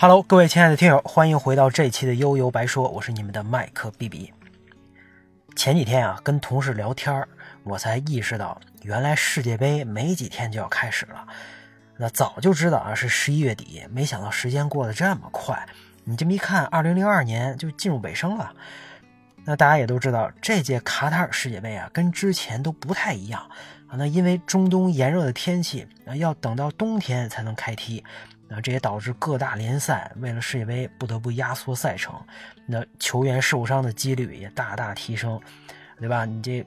Hello，各位亲爱的听友，欢迎回到这一期的悠悠白说，我是你们的麦克 B B。前几天啊，跟同事聊天我才意识到，原来世界杯没几天就要开始了。那早就知道啊，是十一月底，没想到时间过得这么快。你这么一看，二零零二年就进入尾声了。那大家也都知道，这届卡塔尔世界杯啊，跟之前都不太一样啊。那因为中东炎热的天气，要等到冬天才能开踢。那这也导致各大联赛为了世界杯不得不压缩赛程，那球员受伤的几率也大大提升，对吧？你这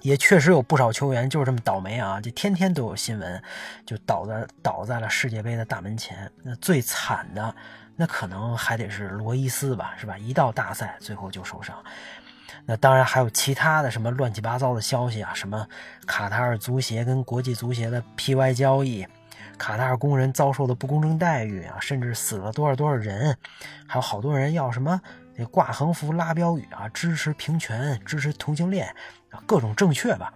也确实有不少球员就是这么倒霉啊！这天天都有新闻，就倒在倒在了世界杯的大门前。那最惨的，那可能还得是罗伊斯吧，是吧？一到大赛最后就受伤。那当然还有其他的什么乱七八糟的消息啊，什么卡塔尔足协跟国际足协的 PY 交易。卡塔尔工人遭受的不公正待遇啊，甚至死了多少多少人，还有好多人要什么那挂横幅、拉标语啊，支持平权、支持同性恋啊，各种正确吧。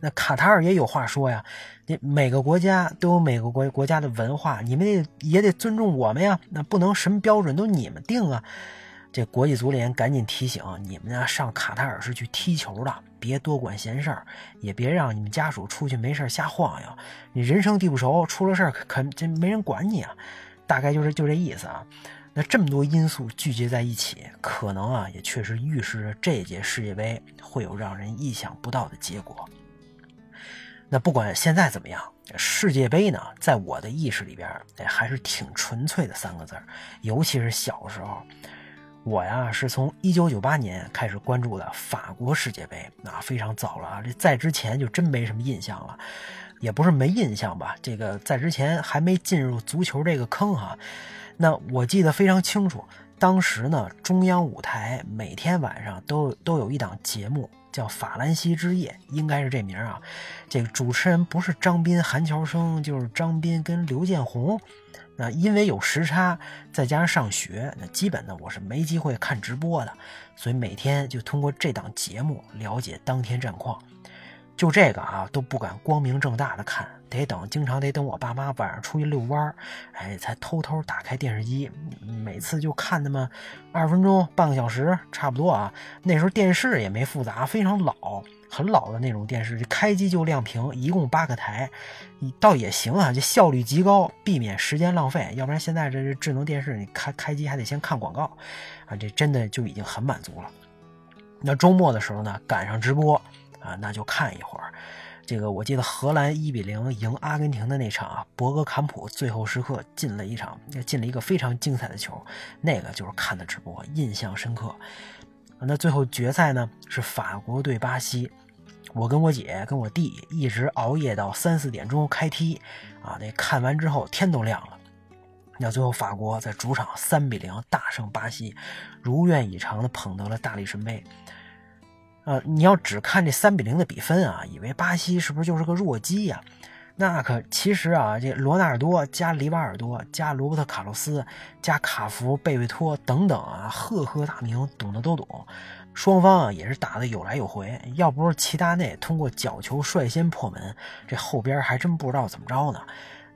那卡塔尔也有话说呀，你每个国家都有每个国国家的文化，你们也也得尊重我们呀，那不能什么标准都你们定啊。这国际足联赶紧提醒你们呀，上卡塔尔是去踢球的，别多管闲事儿，也别让你们家属出去没事瞎晃悠。你人生地不熟，出了事儿可这没人管你啊。大概就是就这意思啊。那这么多因素聚集在一起，可能啊也确实预示着这届世界杯会有让人意想不到的结果。那不管现在怎么样，世界杯呢，在我的意识里边，还是挺纯粹的三个字，尤其是小时候。我呀，是从一九九八年开始关注的法国世界杯，啊非常早了啊。这在之前就真没什么印象了，也不是没印象吧。这个在之前还没进入足球这个坑哈。那我记得非常清楚，当时呢，中央五台每天晚上都都有一档节目叫《法兰西之夜》，应该是这名啊。这个主持人不是张斌、韩乔生，就是张斌跟刘建宏。那因为有时差，再加上上学，那基本呢我是没机会看直播的，所以每天就通过这档节目了解当天战况。就这个啊都不敢光明正大的看，得等，经常得等我爸妈晚上出去遛弯儿哎，才偷偷打开电视机，每次就看那么二十分钟、半个小时，差不多啊。那时候电视也没复杂，非常老。很老的那种电视，开机就亮屏，一共八个台，倒也行啊，这效率极高，避免时间浪费。要不然现在这智能电视，你开开机还得先看广告，啊，这真的就已经很满足了。那周末的时候呢，赶上直播啊，那就看一会儿。这个我记得荷兰一比零赢阿根廷的那场啊，博格坎普最后时刻进了一场，进了一个非常精彩的球，那个就是看的直播，印象深刻。那最后决赛呢，是法国对巴西。我跟我姐跟我弟一直熬夜到三四点钟开踢，啊，那看完之后天都亮了。那最后法国在主场三比零大胜巴西，如愿以偿的捧得了大力神杯。呃，你要只看这三比零的比分啊，以为巴西是不是就是个弱鸡呀？那可其实啊，这罗纳尔多加里瓦尔多加罗伯特卡洛斯加卡福贝贝托等等啊，赫赫大名，懂的都懂。双方啊也是打的有来有回，要不是齐达内通过角球率先破门，这后边还真不知道怎么着呢。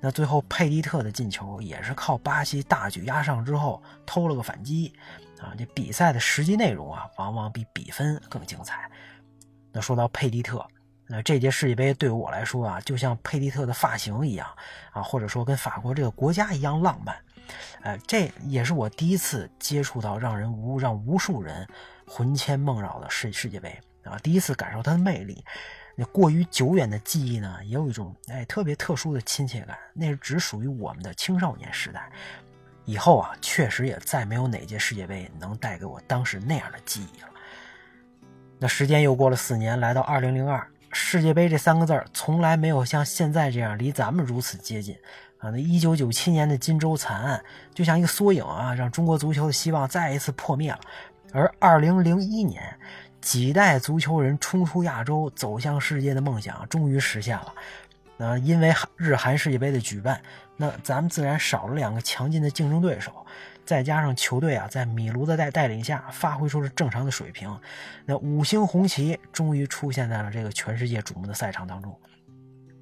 那最后佩蒂特的进球也是靠巴西大举压上之后偷了个反击啊。这比赛的实际内容啊，往往比比分更精彩。那说到佩蒂特，那这届世界杯对于我来说啊，就像佩蒂特的发型一样啊，或者说跟法国这个国家一样浪漫。哎，这也是我第一次接触到让人无让无数人。魂牵梦绕的世世界杯啊，第一次感受它的魅力。那过于久远的记忆呢，也有一种哎特别特殊的亲切感。那是只属于我们的青少年时代。以后啊，确实也再没有哪届世界杯能带给我当时那样的记忆了。那时间又过了四年，来到二零零二，世界杯这三个字儿从来没有像现在这样离咱们如此接近啊。那一九九七年的金州惨案，就像一个缩影啊，让中国足球的希望再一次破灭了。而二零零一年，几代足球人冲出亚洲、走向世界的梦想终于实现了。那因为日韩世界杯的举办，那咱们自然少了两个强劲的竞争对手，再加上球队啊在米卢的带带领下发挥出了正常的水平，那五星红旗终于出现在了这个全世界瞩目的赛场当中。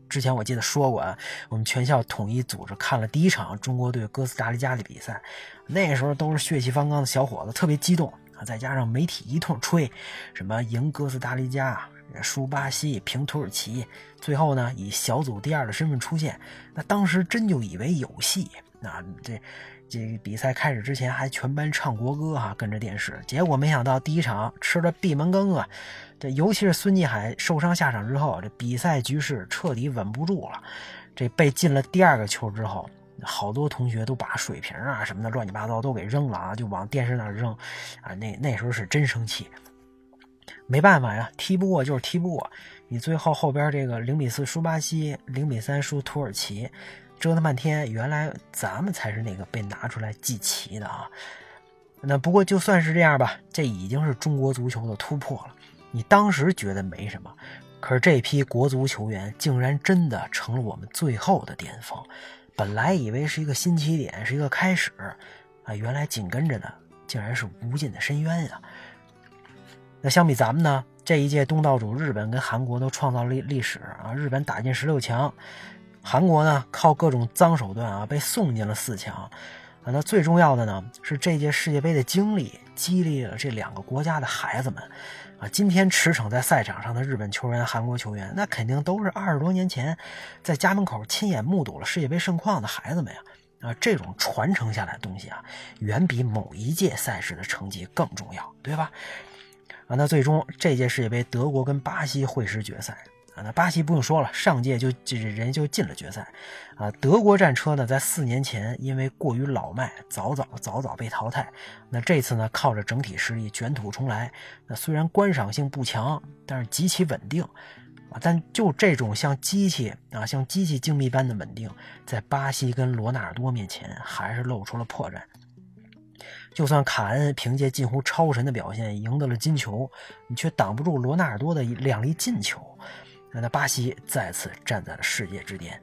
之前我记得说过啊，我们全校统一组织看了第一场中国队哥斯达黎加的比赛，那时候都是血气方刚的小伙子，特别激动啊，再加上媒体一通吹，什么赢哥斯达黎加、输巴西、平土耳其，最后呢以小组第二的身份出现，那当时真就以为有戏，那这。这比赛开始之前还全班唱国歌哈，跟着电视。结果没想到第一场吃了闭门羹啊！这尤其是孙继海受伤下场之后，这比赛局势彻底稳不住了。这被进了第二个球之后，好多同学都把水瓶啊什么的乱七八糟都给扔了啊，就往电视那扔啊。那那时候是真生气。没办法呀，踢不过就是踢不过。你最后后边这个零比四输巴西，零比三输土耳其。折腾半天，原来咱们才是那个被拿出来祭旗的啊！那不过就算是这样吧，这已经是中国足球的突破了。你当时觉得没什么，可是这批国足球员竟然真的成了我们最后的巅峰。本来以为是一个新起点，是一个开始，啊，原来紧跟着的竟然是无尽的深渊呀！那相比咱们呢，这一届东道主日本跟韩国都创造了历史啊！日本打进十六强。韩国呢，靠各种脏手段啊，被送进了四强。啊，那最重要的呢，是这届世界杯的经历激励了这两个国家的孩子们。啊，今天驰骋在赛场上的日本球员、韩国球员，那肯定都是二十多年前在家门口亲眼目睹了世界杯盛况的孩子们呀。啊，这种传承下来的东西啊，远比某一届赛事的成绩更重要，对吧？啊，那最终这届世界杯，德国跟巴西会师决赛。啊，那巴西不用说了，上届就这人就进了决赛，啊，德国战车呢，在四年前因为过于老迈，早早早早被淘汰。那这次呢，靠着整体实力卷土重来。那虽然观赏性不强，但是极其稳定，啊，但就这种像机器啊，像机器精密般的稳定，在巴西跟罗纳尔多面前还是露出了破绽。就算卡恩凭借近乎超神的表现赢得了金球，你却挡不住罗纳尔多的两粒进球。那巴西再次站在了世界之巅。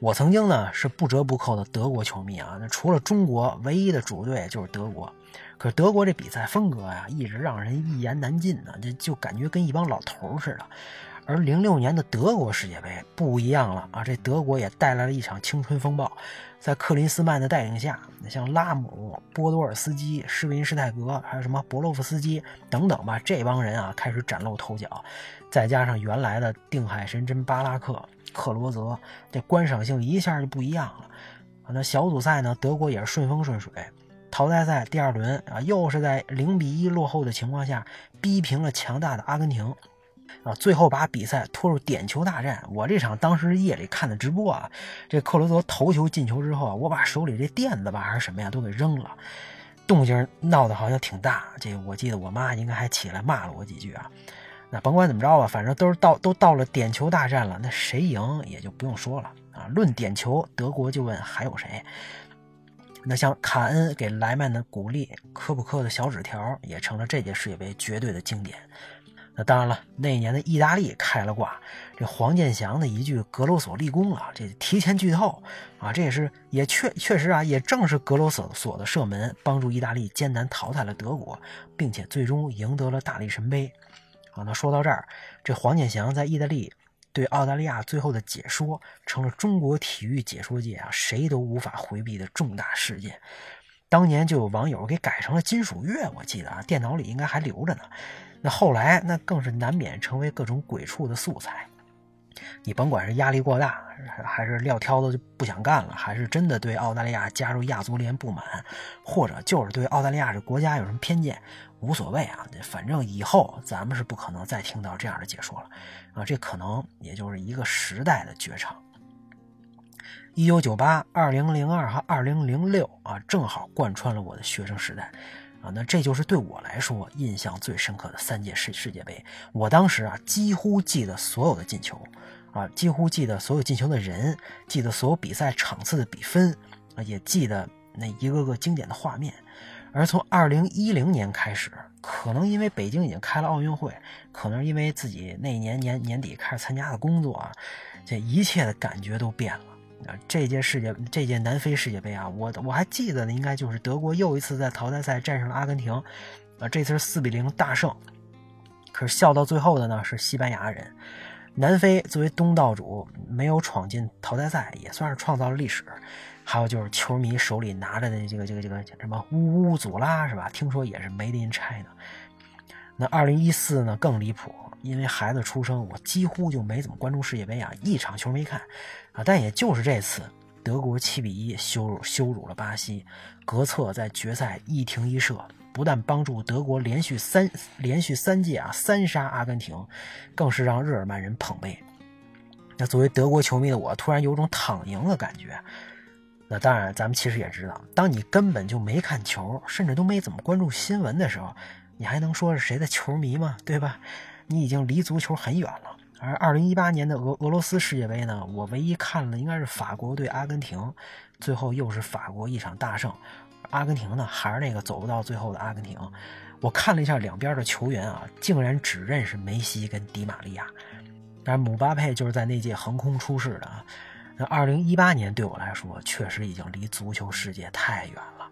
我曾经呢是不折不扣的德国球迷啊，那除了中国，唯一的主队就是德国。可德国这比赛风格呀，一直让人一言难尽呢，这就感觉跟一帮老头似的。而零六年的德国世界杯不一样了啊，这德国也带来了一场青春风暴。在克林斯曼的带领下，像拉姆、波多尔斯基、施维施泰格，还有什么博洛夫斯基等等吧，这帮人啊开始崭露头角。再加上原来的定海神针巴拉克、克罗泽，这观赏性一下就不一样了。啊那小组赛呢，德国也是顺风顺水。淘汰赛第二轮啊，又是在零比一落后的情况下，逼平了强大的阿根廷。啊，最后把比赛拖入点球大战。我这场当时夜里看的直播啊，这克罗泽头球进球之后啊，我把手里这垫子吧还是什么呀都给扔了，动静闹得好像挺大。这我记得我妈应该还起来骂了我几句啊。那甭管怎么着吧，反正都是到都到了点球大战了，那谁赢也就不用说了啊。论点球，德国就问还有谁？那像卡恩给莱曼的鼓励，科普克的小纸条，也成了这届世界杯绝对的经典。那当然了，那年的意大利开了挂，这黄健翔的一句“格罗索立功了”，这提前剧透啊，这也是也确确实啊，也正是格罗索索的射门帮助意大利艰难淘汰了德国，并且最终赢得了大力神杯。啊，那说到这儿，这黄健翔在意大利对澳大利亚最后的解说，成了中国体育解说界啊谁都无法回避的重大事件。当年就有网友给改成了金属乐，我记得啊，电脑里应该还留着呢。那后来那更是难免成为各种鬼畜的素材。你甭管是压力过大，还是撂挑子就不想干了，还是真的对澳大利亚加入亚足联不满，或者就是对澳大利亚这国家有什么偏见。无所谓啊，反正以后咱们是不可能再听到这样的解说了啊！这可能也就是一个时代的绝唱。一九九八、二零零二和二零零六啊，正好贯穿了我的学生时代啊。那这就是对我来说印象最深刻的三届世世界杯。我当时啊，几乎记得所有的进球啊，几乎记得所有进球的人，记得所有比赛场次的比分啊，也记得那一个个经典的画面。而从二零一零年开始，可能因为北京已经开了奥运会，可能因为自己那年年年底开始参加的工作啊，这一切的感觉都变了。这届世界这届南非世界杯啊，我我还记得呢，应该就是德国又一次在淘汰赛战胜了阿根廷，啊，这次是四比零大胜。可是笑到最后的呢是西班牙人。南非作为东道主，没有闯进淘汰赛，也算是创造了历史。还有就是球迷手里拿着的这个这个这个什么乌乌祖拉是吧？听说也是 Made in China。那二零一四呢更离谱，因为孩子出生，我几乎就没怎么关注世界杯啊，一场球没看啊。但也就是这次，德国七比一羞辱羞辱了巴西，格策在决赛一停一射，不但帮助德国连续三连续三届啊三杀阿根廷，更是让日耳曼人捧杯。那作为德国球迷的我，突然有种躺赢的感觉。那当然，咱们其实也知道，当你根本就没看球，甚至都没怎么关注新闻的时候，你还能说是谁的球迷吗？对吧？你已经离足球很远了。而二零一八年的俄俄罗斯世界杯呢，我唯一看了应该是法国对阿根廷，最后又是法国一场大胜。阿根廷呢，还是那个走不到最后的阿根廷。我看了一下两边的球员啊，竟然只认识梅西跟迪玛利亚，但是姆巴佩就是在那届横空出世的啊。那二零一八年对我来说，确实已经离足球世界太远了。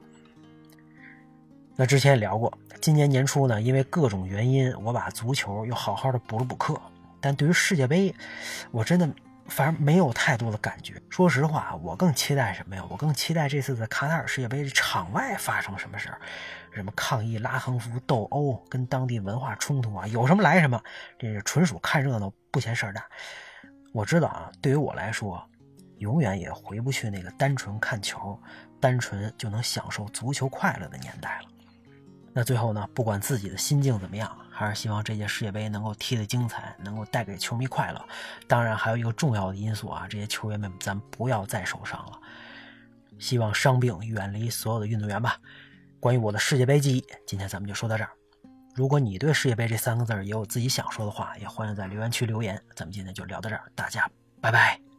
那之前也聊过，今年年初呢，因为各种原因，我把足球又好好的补了补课。但对于世界杯，我真的反正没有太多的感觉。说实话，我更期待什么呀？我更期待这次在卡塔尔世界杯场外发生什么事儿，什么抗议、拉横幅、斗殴、跟当地文化冲突啊，有什么来什么。这是纯属看热闹，不嫌事儿大。我知道啊，对于我来说。永远也回不去那个单纯看球、单纯就能享受足球快乐的年代了。那最后呢，不管自己的心境怎么样，还是希望这届世界杯能够踢得精彩，能够带给球迷快乐。当然，还有一个重要的因素啊，这些球员们咱不要再受伤了。希望伤病远离所有的运动员吧。关于我的世界杯记忆，今天咱们就说到这儿。如果你对世界杯这三个字也有自己想说的话，也欢迎在留言区留言。咱们今天就聊到这儿，大家拜拜。